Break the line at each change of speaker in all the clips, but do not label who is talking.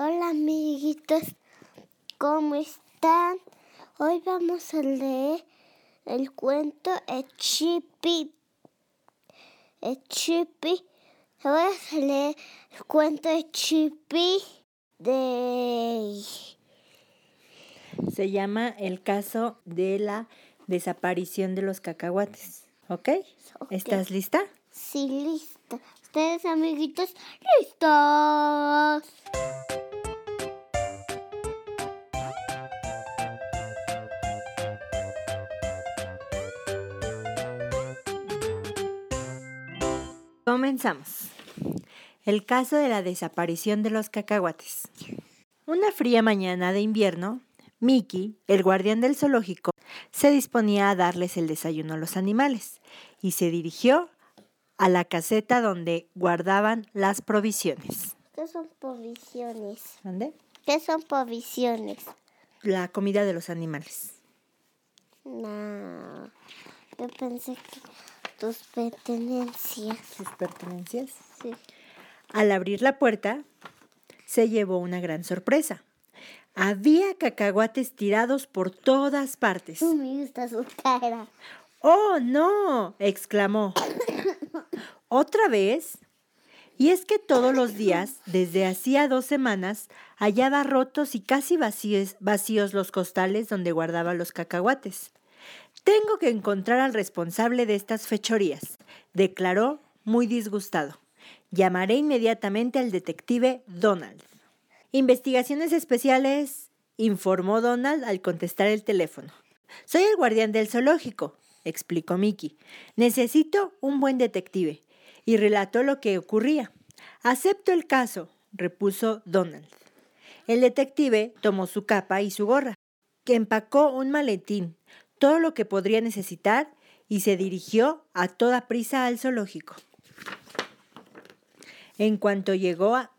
Hola amiguitos, ¿cómo están? Hoy vamos a leer el cuento Echipi. Echipi. Vamos a leer el cuento Echipi de...
Se llama el caso de la desaparición de los cacahuates. ¿Ok?
Ok.
¿Estás lista?
Sí, lista. ¿Ustedes amiguitos? ¡Listos!
Comenzamos. El caso de la desaparición de los cacahuates. Una fría mañana de invierno, Mickey, el guardián del zoológico, se disponía a darles el desayuno a los animales y se dirigió a la caseta donde guardaban las provisiones.
¿Qué son provisiones?
¿Dónde?
¿Qué son provisiones?
La comida de los animales.
No, yo pensé que tus pertenencias.
Sus pertenencias.
Sí.
Al abrir la puerta, se llevó una gran sorpresa. Había cacahuates tirados por todas partes.
Me gusta su cara.
¡Oh, no! exclamó. ¿Otra vez? Y es que todos los días, desde hacía dos semanas, hallaba rotos y casi vacíos, vacíos los costales donde guardaba los cacahuates. Tengo que encontrar al responsable de estas fechorías, declaró muy disgustado. Llamaré inmediatamente al detective Donald. Investigaciones especiales, informó Donald al contestar el teléfono. Soy el guardián del zoológico, explicó Mickey. Necesito un buen detective. Y relató lo que ocurría. Acepto el caso, repuso Donald. El detective tomó su capa y su gorra, que empacó un maletín, todo lo que podría necesitar, y se dirigió a toda prisa al zoológico. En cuanto llegó a.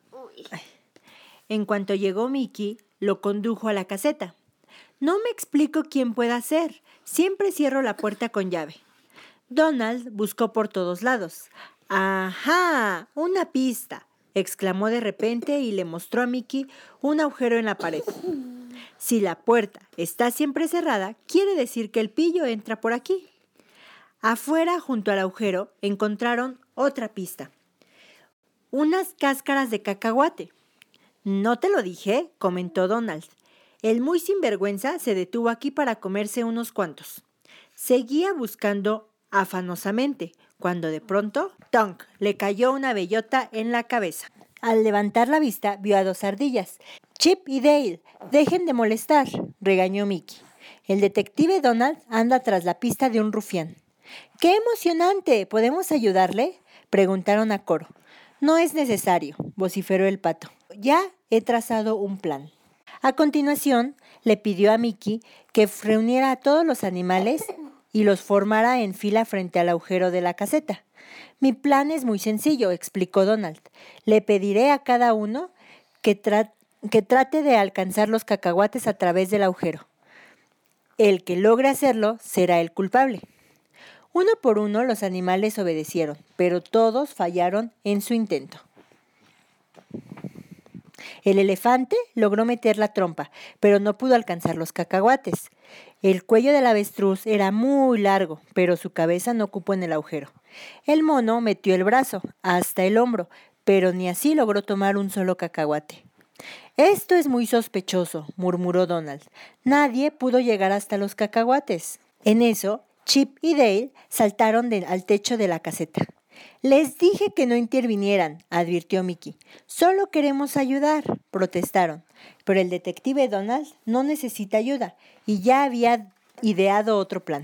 En cuanto llegó Mickey, lo condujo a la caseta. No me explico quién pueda ser. Siempre cierro la puerta con llave. Donald buscó por todos lados. ¡Ajá! Una pista. exclamó de repente y le mostró a Mickey un agujero en la pared. Si la puerta está siempre cerrada, quiere decir que el pillo entra por aquí. Afuera, junto al agujero, encontraron otra pista. Unas cáscaras de cacahuate. No te lo dije, comentó Donald. El muy sinvergüenza se detuvo aquí para comerse unos cuantos. Seguía buscando afanosamente, cuando de pronto, tonk, le cayó una bellota en la cabeza. Al levantar la vista, vio a dos ardillas. Chip y Dale, dejen de molestar, regañó Mickey. El detective Donald anda tras la pista de un rufián. ¡Qué emocionante! ¿Podemos ayudarle? preguntaron a coro. No es necesario, vociferó el pato. Ya he trazado un plan. A continuación, le pidió a Mickey que reuniera a todos los animales y los formara en fila frente al agujero de la caseta. Mi plan es muy sencillo, explicó Donald. Le pediré a cada uno que, que trate de alcanzar los cacahuates a través del agujero. El que logre hacerlo será el culpable. Uno por uno los animales obedecieron, pero todos fallaron en su intento. El elefante logró meter la trompa, pero no pudo alcanzar los cacahuates. El cuello del avestruz era muy largo, pero su cabeza no ocupó en el agujero. El mono metió el brazo hasta el hombro, pero ni así logró tomar un solo cacahuate. Esto es muy sospechoso, murmuró Donald. Nadie pudo llegar hasta los cacahuates. En eso, Chip y Dale saltaron al techo de la caseta. Les dije que no intervinieran, advirtió Mickey. Solo queremos ayudar, protestaron. Pero el detective Donald no necesita ayuda y ya había ideado otro plan.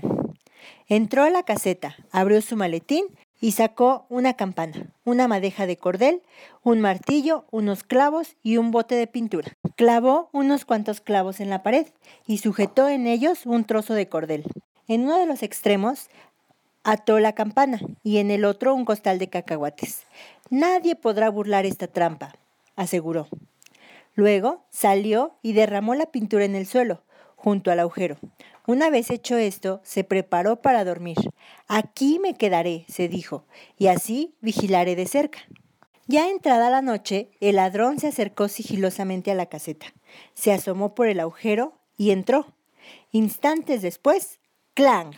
Entró a la caseta, abrió su maletín y sacó una campana, una madeja de cordel, un martillo, unos clavos y un bote de pintura. Clavó unos cuantos clavos en la pared y sujetó en ellos un trozo de cordel. En uno de los extremos ató la campana y en el otro un costal de cacahuates. Nadie podrá burlar esta trampa, aseguró. Luego salió y derramó la pintura en el suelo, junto al agujero. Una vez hecho esto, se preparó para dormir. Aquí me quedaré, se dijo, y así vigilaré de cerca. Ya entrada la noche, el ladrón se acercó sigilosamente a la caseta, se asomó por el agujero y entró. Instantes después, ¡clang!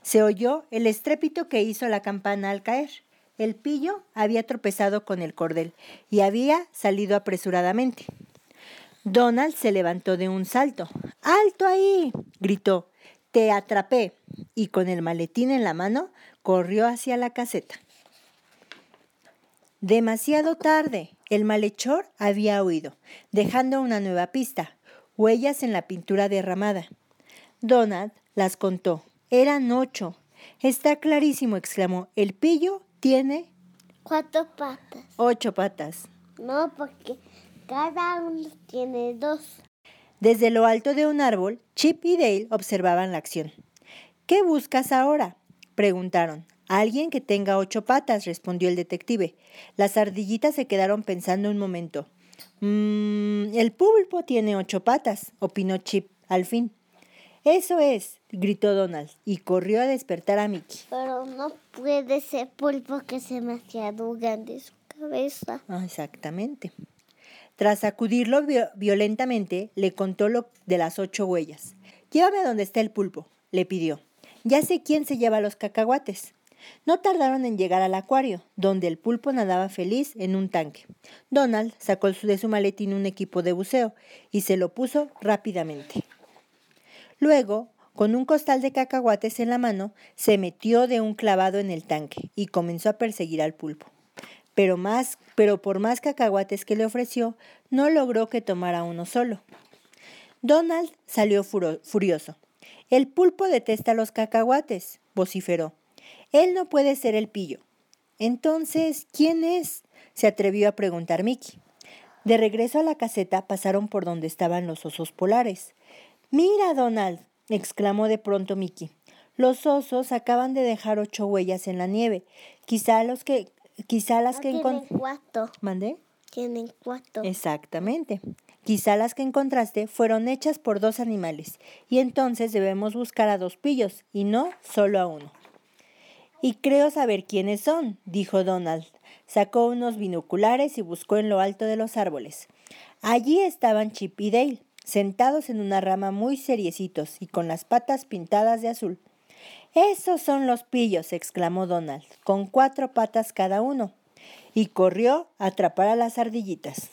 Se oyó el estrépito que hizo la campana al caer. El pillo había tropezado con el cordel y había salido apresuradamente. Donald se levantó de un salto. ¡Alto ahí! gritó. Te atrapé. Y con el maletín en la mano, corrió hacia la caseta. Demasiado tarde. El malhechor había huido, dejando una nueva pista, huellas en la pintura derramada. Donald las contó. Eran ocho. Está clarísimo, exclamó. El pillo tiene
Cuatro patas.
ocho patas.
No, porque cada uno tiene dos.
Desde lo alto de un árbol, Chip y Dale observaban la acción. ¿Qué buscas ahora? preguntaron. Alguien que tenga ocho patas, respondió el detective. Las ardillitas se quedaron pensando un momento. Mmm, el pulpo tiene ocho patas, opinó Chip al fin. Eso es, gritó Donald y corrió a despertar a Mickey.
Pero no puede ser pulpo que se me demasiado grande su cabeza.
Ah, exactamente. Tras sacudirlo vio- violentamente, le contó lo de las ocho huellas. Llévame a donde está el pulpo, le pidió. Ya sé quién se lleva los cacahuates. No tardaron en llegar al acuario, donde el pulpo nadaba feliz en un tanque. Donald sacó de su maletín un equipo de buceo y se lo puso rápidamente. Luego, con un costal de cacahuates en la mano, se metió de un clavado en el tanque y comenzó a perseguir al pulpo. Pero más, pero por más cacahuates que le ofreció, no logró que tomara uno solo. Donald salió furioso. El pulpo detesta los cacahuates, vociferó. Él no puede ser el pillo. Entonces, ¿quién es? se atrevió a preguntar Mickey. De regreso a la caseta pasaron por donde estaban los osos polares. Mira, Donald, exclamó de pronto Mickey. Los osos acaban de dejar ocho huellas en la nieve. Quizá los que, quizá las
No
que
tienen
encon-
cuatro.
¿Mandé?
Tienen cuatro.
Exactamente. Quizá las que encontraste fueron hechas por dos animales, y entonces debemos buscar a dos pillos, y no solo a uno. Y creo saber quiénes son, dijo Donald. Sacó unos binoculares y buscó en lo alto de los árboles. Allí estaban Chip y Dale, sentados en una rama muy seriecitos y con las patas pintadas de azul. Esos son los pillos, exclamó Donald, con cuatro patas cada uno, y corrió a atrapar a las ardillitas.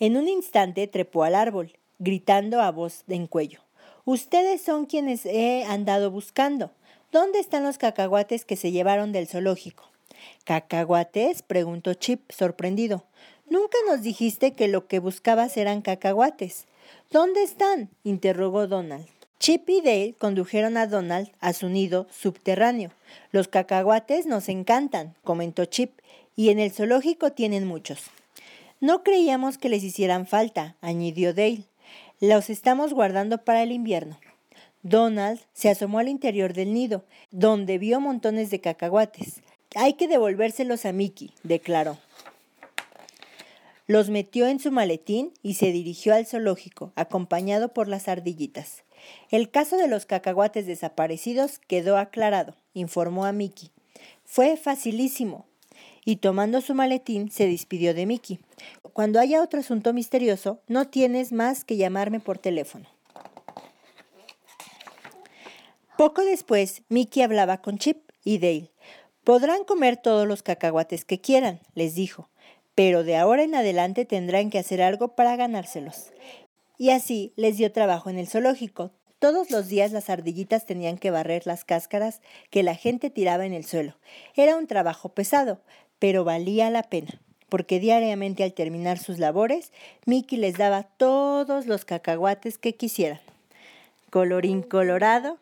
En un instante trepó al árbol, gritando a voz en cuello. Ustedes son quienes he andado buscando. ¿Dónde están los cacahuates que se llevaron del zoológico? ¿Cacahuates? preguntó Chip, sorprendido. Nunca nos dijiste que lo que buscabas eran cacahuates. ¿Dónde están? interrogó Donald. Chip y Dale condujeron a Donald a su nido subterráneo. Los cacahuates nos encantan, comentó Chip, y en el zoológico tienen muchos. No creíamos que les hicieran falta, añadió Dale. Los estamos guardando para el invierno. Donald se asomó al interior del nido, donde vio montones de cacahuates. Hay que devolvérselos a Mickey, declaró. Los metió en su maletín y se dirigió al zoológico, acompañado por las ardillitas. El caso de los cacahuates desaparecidos quedó aclarado, informó a Mickey. Fue facilísimo. Y tomando su maletín, se despidió de Mickey. Cuando haya otro asunto misterioso, no tienes más que llamarme por teléfono. Poco después, Mickey hablaba con Chip y Dale. Podrán comer todos los cacahuates que quieran, les dijo, pero de ahora en adelante tendrán que hacer algo para ganárselos. Y así les dio trabajo en el zoológico. Todos los días las ardillitas tenían que barrer las cáscaras que la gente tiraba en el suelo. Era un trabajo pesado, pero valía la pena, porque diariamente al terminar sus labores, Mickey les daba todos los cacahuates que quisieran. Colorín colorado.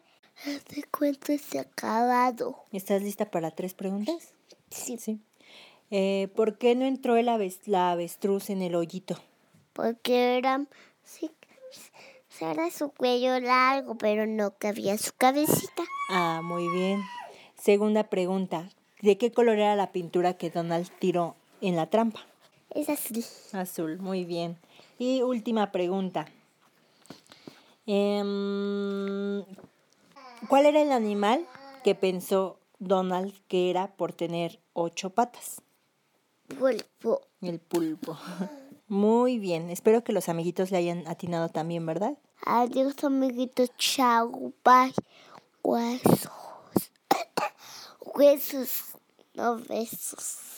Este cuento se ha acabado.
¿Estás lista para tres preguntas?
Sí.
Sí. Eh, ¿Por qué no entró el la avestruz en el hoyito?
Porque era. Sí, era su cuello largo, pero no cabía su cabecita.
Ah, muy bien. Segunda pregunta. ¿De qué color era la pintura que Donald tiró en la trampa?
Es así.
Azul, muy bien. Y última pregunta. Em, ¿Cuál era el animal que pensó Donald que era por tener ocho patas?
Pulpo.
El pulpo. Muy bien. Espero que los amiguitos le hayan atinado también, ¿verdad?
Adiós, amiguitos. Chao. Bye. Huesos. Huesos. No besos.